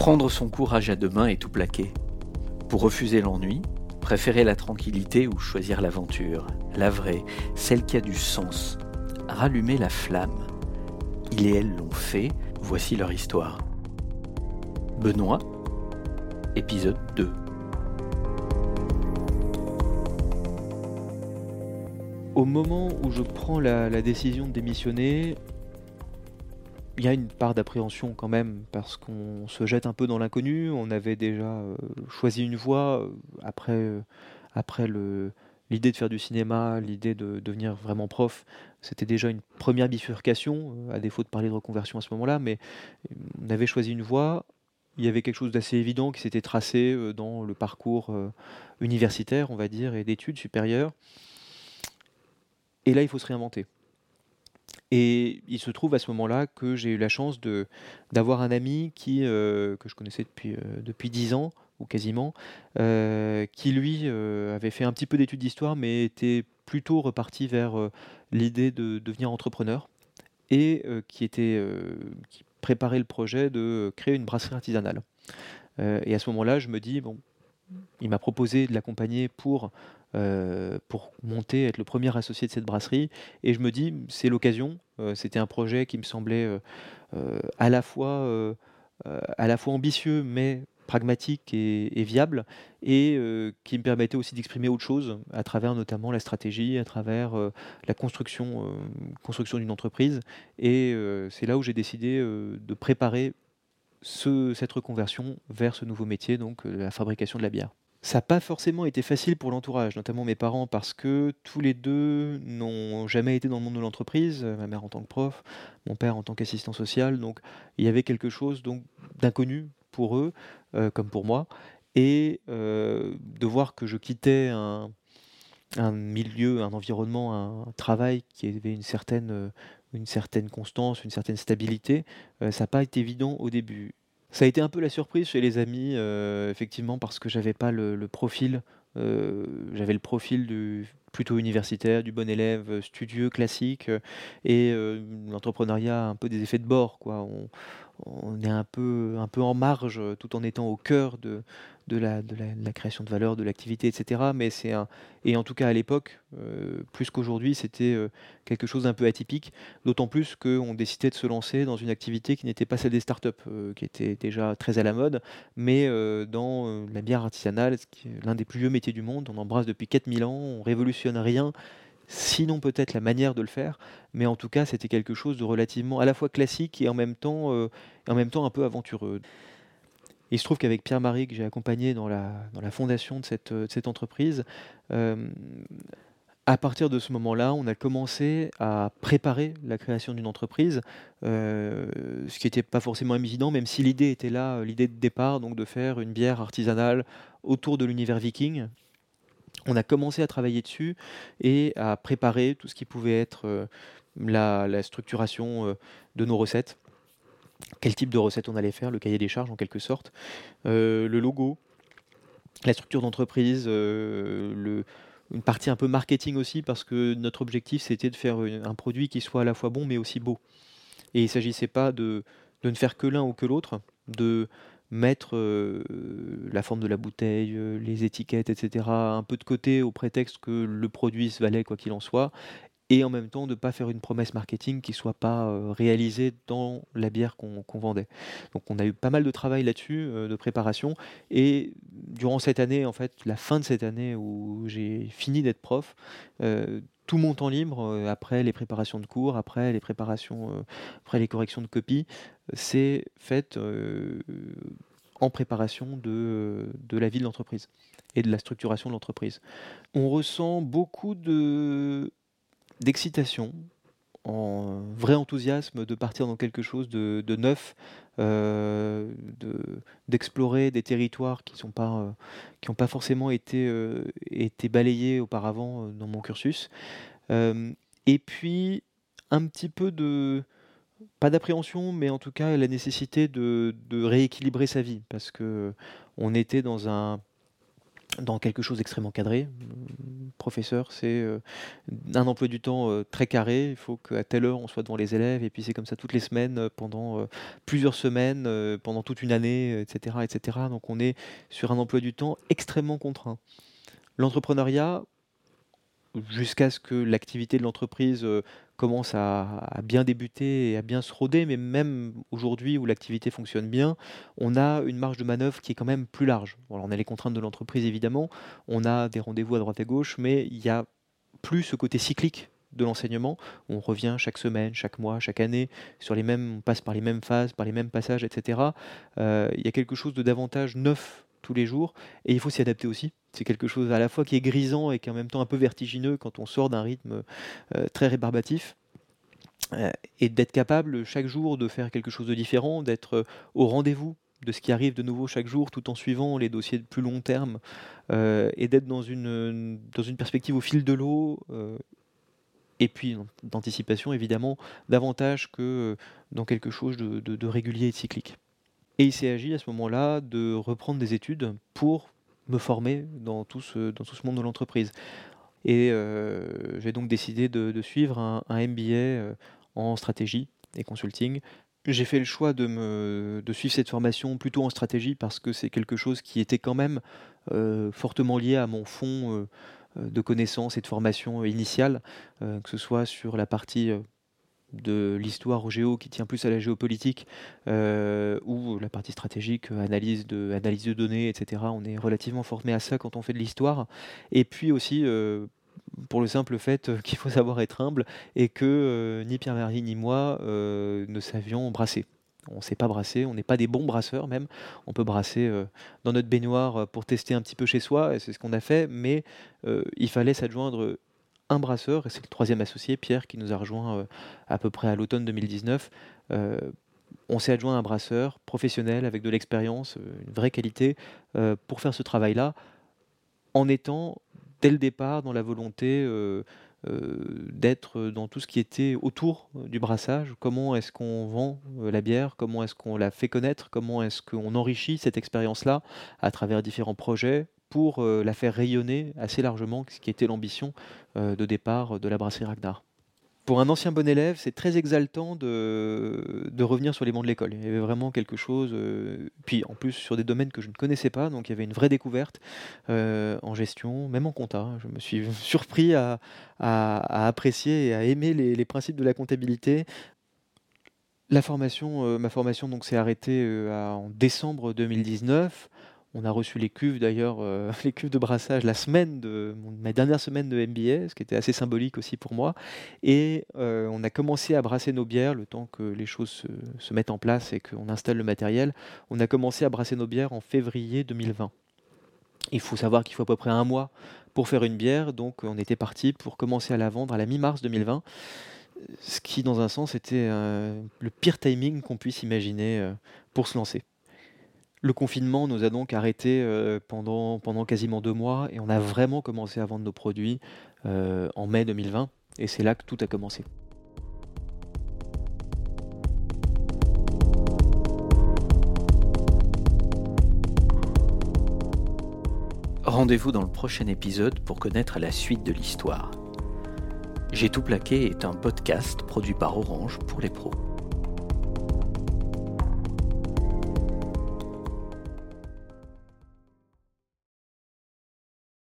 Prendre son courage à deux mains et tout plaquer. Pour refuser l'ennui, préférer la tranquillité ou choisir l'aventure, la vraie, celle qui a du sens. Rallumer la flamme. Il et elle l'ont fait, voici leur histoire. Benoît, épisode 2. Au moment où je prends la, décision de démissionner, il y a une part d'appréhension quand même, parce qu'on se jette un peu dans l'inconnu. On avait déjà euh, choisi une voie euh, après, euh, après le, l'idée de faire du cinéma, l'idée de devenir vraiment prof. C'était déjà une première bifurcation, à défaut de parler de reconversion à ce moment-là, mais on avait choisi une voie. Il y avait quelque chose d'assez évident qui s'était tracé dans le parcours universitaire, on va dire, et d'études supérieures. Et là, il faut se réinventer. Et il se trouve à ce moment-là que j'ai eu la chance de d'avoir un ami qui, euh, que je connaissais depuis, euh, depuis 10 ans, ou quasiment, euh, qui lui avait fait un petit peu d'études d'histoire, mais était plutôt reparti vers l'idée de devenir entrepreneur, et qui, était, qui préparait le projet de créer une brasserie artisanale. et à ce moment-là, je me dis, bon, il m'a proposé de l'accompagner pour euh, pour monter, être le premier associé de cette brasserie. Et je me dis, c'est l'occasion. Euh, c'était un projet qui me semblait euh, à, la fois, à la fois ambitieux, mais pragmatique et, viable, et qui me permettait aussi d'exprimer autre chose à travers notamment la stratégie, à travers la construction, construction d'une entreprise. Et c'est là où j'ai décidé de préparer ce, cette reconversion vers ce nouveau métier, donc la fabrication de la bière. Ça n'a pas forcément été facile pour l'entourage, notamment mes parents, parce que tous les deux n'ont jamais été dans le monde de l'entreprise, ma mère en tant que prof, mon père en tant qu'assistant social, donc il y avait quelque chose donc d'inconnu pour eux, euh, comme pour moi, et euh, de voir que je quittais un, milieu, un environnement, un travail qui avait une certaine, euh, constance, une certaine stabilité, ça n'a pas été évident au début. Ça a été un peu la surprise chez les amis, euh, effectivement, parce que j'avais pas le, profil. euh, j'avais le profil du plutôt universitaire, du bon élève, euh, studieux, classique, euh, et euh, l'entrepreneuriat un peu des effets de bord, quoi. On est un peu, un peu en marge, tout en étant au cœur de, de la, de la, création de valeur, de l'activité, etc. Mais c'est un, et en tout cas à l'époque, euh, plus qu'aujourd'hui, c'était euh, quelque chose d'un peu atypique. D'autant plus qu'on décidait de se lancer dans une activité qui n'était pas celle des startups, euh, qui était déjà très à la mode, mais dans la bière artisanale, l'un des plus vieux métiers du monde. On embrasse depuis 4000 ans, on révolutionne rien sinon peut-être la manière de le faire, mais en tout cas c'était quelque chose de relativement à la fois classique et en même temps, euh, en même temps un peu aventureux. Il se trouve qu'avec Pierre-Marie, que j'ai accompagné dans la, dans la fondation de cette, cette entreprise, euh, à partir de ce moment-là, on a commencé à préparer la création d'une entreprise, euh, ce qui n'était pas forcément évident, même si l'idée était là, l'idée de départ, donc de faire une bière artisanale autour de l'univers viking, on a commencé à travailler dessus et à préparer tout ce qui pouvait être euh, la, structuration euh, de nos recettes. Quel type de recettes on allait faire, le cahier des charges en quelque sorte, euh, le logo, la structure d'entreprise, une partie un peu marketing aussi, parce que notre objectif c'était de faire un produit qui soit à la fois bon mais aussi beau. Et il ne s'agissait pas de, de ne faire que l'un ou que l'autre, de mettre euh, la forme de la bouteille, euh, les étiquettes, etc., un peu de côté au prétexte que le produit se valait quoi qu'il en soit, et en même temps de ne pas faire une promesse marketing qui ne soit pas euh, réalisée dans la bière qu'on qu vendait. Donc on a eu pas mal de travail là-dessus, euh, de préparation, et durant cette année, en fait, la fin de cette année où j'ai fini d'être prof, euh, tout mon temps libre, après les préparations de cours, après les préparations, après les corrections de copies, c'est fait en préparation de, de la vie de l'entreprise et de la structuration de l'entreprise. On ressent beaucoup de d'excitation, en vrai enthousiasme de partir dans quelque chose de, neuf, euh, d'explorer de, des territoires qui n'ont pas, euh, pas forcément été, euh, été balayés auparavant dans mon cursus. Et puis, un petit peu de, pas d'appréhension, mais en tout cas la nécessité de, de rééquilibrer sa vie, parce que on était dans un dans quelque chose d'extrêmement cadré. Professeur, c'est un emploi du temps très carré. Il faut qu'à telle heure on soit devant les élèves, et puis c'est comme ça toutes les semaines, pendant plusieurs semaines, pendant toute une année, etc., etc. Donc on est sur un emploi du temps extrêmement contraint. L'entrepreneuriat, jusqu'à ce que l'activité de l'entreprise commence à, bien débuter et à bien se roder, mais même aujourd'hui où l'activité fonctionne bien, on a une marge de manœuvre qui est quand même plus large. on a les contraintes de l'entreprise évidemment, on a des rendez-vous à droite et gauche, mais il y a plus ce côté cyclique de l'enseignement. On revient chaque semaine, chaque mois, chaque année, sur les mêmes, on passe par les mêmes phases, par les mêmes passages, etc. Euh, il y a quelque chose de davantage neuf tous les jours et il faut s'y adapter aussi. C'est quelque chose à la fois qui est grisant et qui est en même temps un peu vertigineux quand on sort d'un rythme euh, très rébarbatif. Euh, et d'être capable chaque jour de faire quelque chose de différent, d'être euh, au rendez-vous de ce qui arrive de nouveau chaque jour tout en suivant les dossiers de plus long terme et d'être dans une, perspective au fil de l'eau et puis d'anticipation évidemment davantage que dans quelque chose de, de régulier et de cyclique. Et il s'est agi à ce moment-là de reprendre des études pour me former dans tout ce, monde de l'entreprise. Et euh, j'ai donc décidé de, suivre un, MBA euh, en stratégie et consulting. J'ai fait le choix de suivre cette formation plutôt en stratégie parce que c'est quelque chose qui était quand même euh, fortement lié à mon fond de connaissances et de formation initiale, que ce soit sur la partie de l'histoire géo qui tient plus à la géopolitique euh, ou la partie stratégique, analyse de, analyse de données, etc. On est relativement formé à ça quand on fait de l'histoire. Et puis aussi, euh, pour le simple fait qu'il faut savoir être humble et que euh, ni Pierre-Marie ni moi ne savions brasser. On ne sait pas brasser, on n'est pas des bons brasseurs même. On peut brasser dans notre baignoire pour tester un petit peu chez soi, et c'est ce qu'on a fait, mais il fallait s'adjoindre un brasseur, et c'est le troisième associé, Pierre, qui nous a rejoint euh, à peu près à l'automne 2019. Euh, on s'est adjoint un brasseur professionnel avec de l'expérience, euh, une vraie qualité, pour faire ce travail-là, en étant dès le départ dans la volonté d'être dans tout ce qui était autour du brassage. Comment est-ce qu'on vend la bière? Comment est-ce qu'on la fait connaître? Comment est-ce qu'on enrichit cette expérience-là à travers différents projets? Pour euh, la faire rayonner assez largement, ce qui était l'ambition euh, de départ de la brasserie Ragnar. Pour un ancien bon élève, c'est très exaltant de, revenir sur les bancs de l'école. Il y avait vraiment quelque chose, euh, puis en plus sur des domaines que je ne connaissais pas, donc il y avait une vraie découverte en gestion, même en compta. Je me suis surpris à, apprécier et à aimer les, principes de la comptabilité. La formation, ma formation s'est arrêtée en décembre 2019. On a reçu les cuves d'ailleurs, euh, les cuves de brassage la semaine de ma dernière semaine de MBA, ce qui était assez symbolique aussi pour moi. Et euh, on a commencé à brasser nos bières le temps que les choses se, mettent en place et qu'on installe le matériel. On a commencé à brasser nos bières en février 2020. Il faut savoir qu'il faut à peu près un mois pour faire une bière, donc on était parti pour commencer à la vendre à la mi-mars 2020 ce qui dans un sens était euh, le pire timing qu'on puisse imaginer pour se lancer. Le confinement nous a donc arrêtés euh, pendant, quasiment deux mois et on a vraiment commencé à vendre nos produits euh, en mai 2020 et c'est là que tout a commencé. Rendez-vous dans le prochain épisode pour connaître la suite de l'histoire. J'ai tout plaqué est un podcast produit par Orange pour les pros.